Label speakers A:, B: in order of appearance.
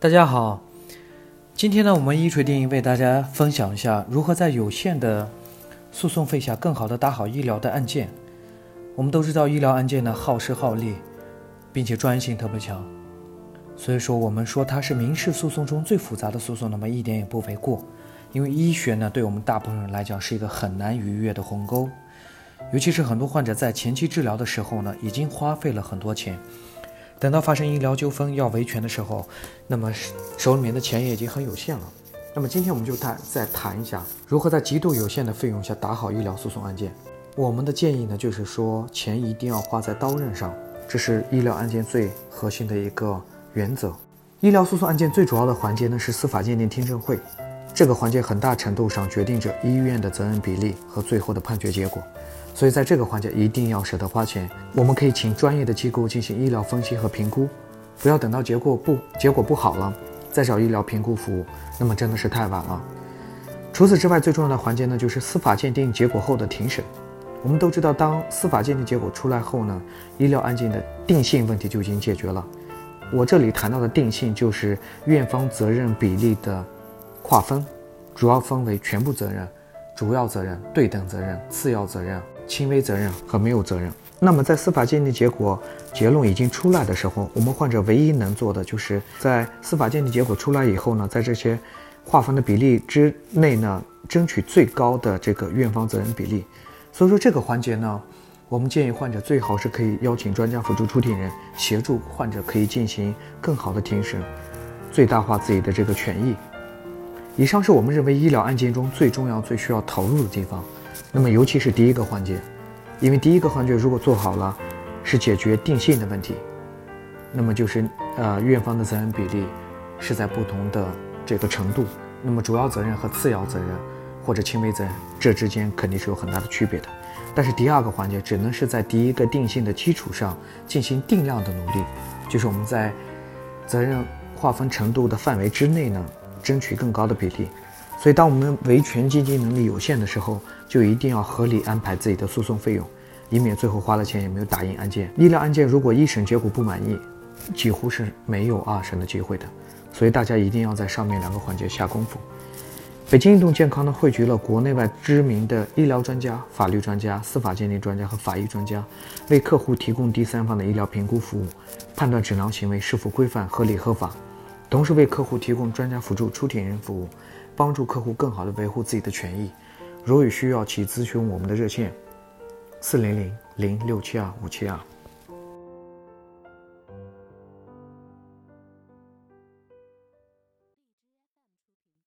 A: 大家好，今天呢，我们一锤定音为大家分享一下如何在有限的诉讼费下更好的打好医疗的案件。我们都知道，医疗案件呢耗时耗力，并且专业性特别强，所以说我们说它是民事诉讼中最复杂的诉讼，那么一点也不为过。因为医学呢，对我们大部分人来讲是一个很难逾越的鸿沟，尤其是很多患者在前期治疗的时候呢，已经花费了很多钱。等到发生医疗纠纷要维权的时候，那么手里面的钱也已经很有限了。那么今天我们就谈再谈一下如何在极度有限的费用下打好医疗诉讼案件。我们的建议呢，就是说钱一定要花在刀刃上，这是医疗案件最核心的一个原则。医疗诉讼案件最主要的环节呢是司法鉴定听证会，这个环节很大程度上决定着医院的责任比例和最后的判决结果。所以在这个环节一定要舍得花钱。我们可以请专业的机构进行医疗分析和评估，不要等到结果不结果不好了再找医疗评估服务，那么真的是太晚了。除此之外，最重要的环节呢就是司法鉴定结果后的庭审。我们都知道，当司法鉴定结果出来后呢，医疗案件的定性问题就已经解决了。我这里谈到的定性就是院方责任比例的划分，主要分为全部责任、主要责任、对等责任、次要责任。轻微责任和没有责任。那么在司法鉴定结果结论已经出来的时候，我们患者唯一能做的就是在司法鉴定结果出来以后呢，在这些划分的比例之内呢，争取最高的这个院方责任比例。所以说这个环节呢，我们建议患者最好是可以邀请专家辅助出庭人协助患者，可以进行更好的庭审，最大化自己的这个权益。以上是我们认为医疗案件中最重要、最需要投入的地方。那么，尤其是第一个环节，因为第一个环节如果做好了，是解决定性的问题，那么就是呃院方的责任比例是在不同的这个程度，那么主要责任和次要责任或者轻微责任这之间肯定是有很大的区别的。但是第二个环节只能是在第一个定性的基础上进行定量的努力，就是我们在责任划分程度的范围之内呢，争取更高的比例。所以，当我们维权经济能力有限的时候，就一定要合理安排自己的诉讼费用，以免最后花了钱也没有打赢案件。医疗案件如果一审结果不满意，几乎是没有二审的机会的。所以大家一定要在上面两个环节下功夫。北京运动健康呢，汇聚了国内外知名的医疗专家、法律专家、司法鉴定专家和法医专家，为客户提供第三方的医疗评估服务，判断诊疗行为是否规范、合理、合法，同时为客户提供专家辅助出庭人服务。帮助客户更好的维护自己的权益，如有需要，请咨询我们的热线：四零零零六七二五七二。